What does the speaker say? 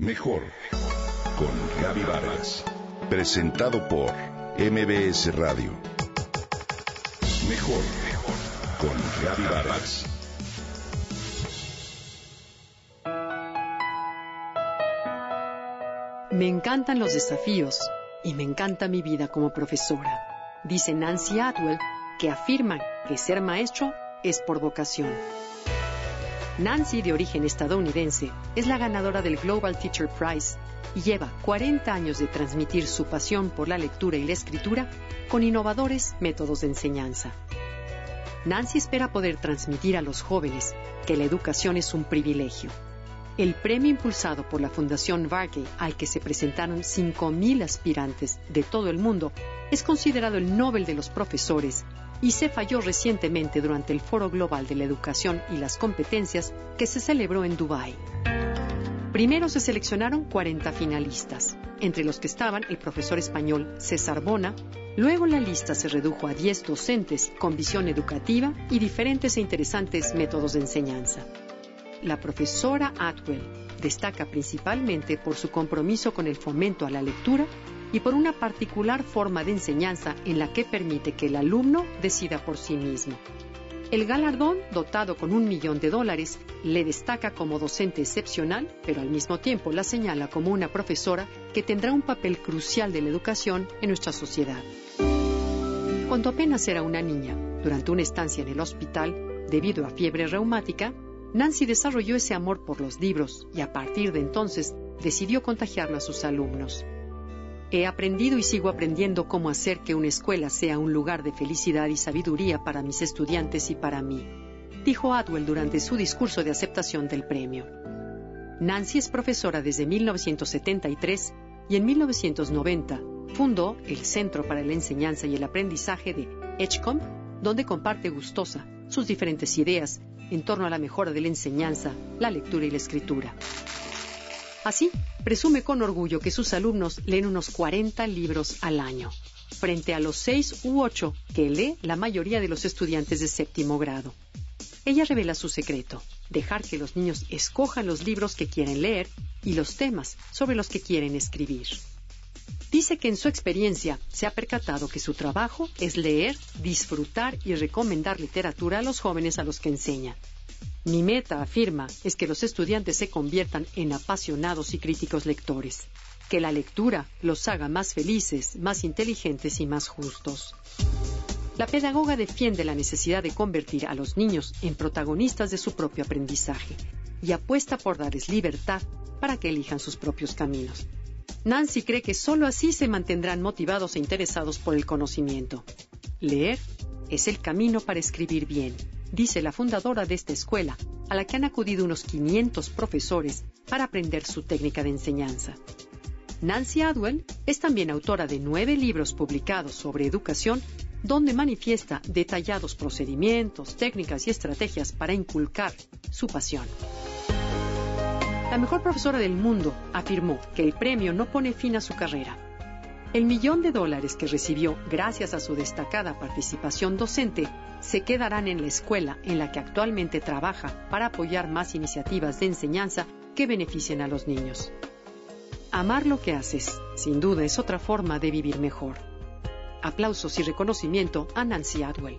Mejor con Gaby Vargas. Presentado por MBS Radio. Mejor con Gaby Vargas. Me encantan los desafíos y me encanta mi vida como profesora. Dice Nancy Atwell que afirma que ser maestro es por vocación. Nancy, de origen estadounidense, es la ganadora del Global Teacher Prize y lleva 40 años de transmitir su pasión por la lectura y la escritura con innovadores métodos de enseñanza. Nancy espera poder transmitir a los jóvenes que la educación es un privilegio. El premio impulsado por la Fundación Varkey, al que se presentaron 5.000 aspirantes de todo el mundo, es considerado el Nobel de los profesores y se falló recientemente durante el Foro Global de la Educación y las Competencias que se celebró en Dubái. Primero se seleccionaron 40 finalistas, entre los que estaban el profesor español César Bona, luego la lista se redujo a 10 docentes con visión educativa y diferentes e interesantes métodos de enseñanza. La profesora Atwell destaca principalmente por su compromiso con el fomento a la lectura y por una particular forma de enseñanza en la que permite que el alumno decida por sí mismo. El galardón, dotado con un millón de dólares, le destaca como docente excepcional, pero al mismo tiempo la señala como una profesora que tendrá un papel crucial de la educación en nuestra sociedad. Cuando apenas era una niña, durante una estancia en el hospital, debido a fiebre reumática, Nancy desarrolló ese amor por los libros y a partir de entonces decidió contagiarlo a sus alumnos. He aprendido y sigo aprendiendo cómo hacer que una escuela sea un lugar de felicidad y sabiduría para mis estudiantes y para mí, dijo Atwell durante su discurso de aceptación del premio. Nancy es profesora desde 1973 y en 1990 fundó el Centro para la Enseñanza y el Aprendizaje de Edgecombe, donde comparte gustosa sus diferentes ideas en torno a la mejora de la enseñanza, la lectura y la escritura. Así, presume con orgullo que sus alumnos leen unos 40 libros al año, frente a los 6 u 8 que lee la mayoría de los estudiantes de séptimo grado. Ella revela su secreto, dejar que los niños escojan los libros que quieren leer y los temas sobre los que quieren escribir. Dice que en su experiencia se ha percatado que su trabajo es leer, disfrutar y recomendar literatura a los jóvenes a los que enseña, mi meta, afirma, es que los estudiantes se conviertan en apasionados y críticos lectores, que la lectura los haga más felices, más inteligentes y más justos. La pedagoga defiende la necesidad de convertir a los niños en protagonistas de su propio aprendizaje y apuesta por darles libertad para que elijan sus propios caminos. Nancy cree que sólo así se mantendrán motivados e interesados por el conocimiento. Leer es el camino para escribir bien dice la fundadora de esta escuela, a la que han acudido unos 500 profesores para aprender su técnica de enseñanza. Nancy Adwell es también autora de nueve libros publicados sobre educación, donde manifiesta detallados procedimientos, técnicas y estrategias para inculcar su pasión. La mejor profesora del mundo afirmó que el premio no pone fin a su carrera. El millón de dólares que recibió gracias a su destacada participación docente se quedarán en la escuela en la que actualmente trabaja para apoyar más iniciativas de enseñanza que beneficien a los niños. Amar lo que haces, sin duda, es otra forma de vivir mejor. Aplausos y reconocimiento a Nancy Adwell.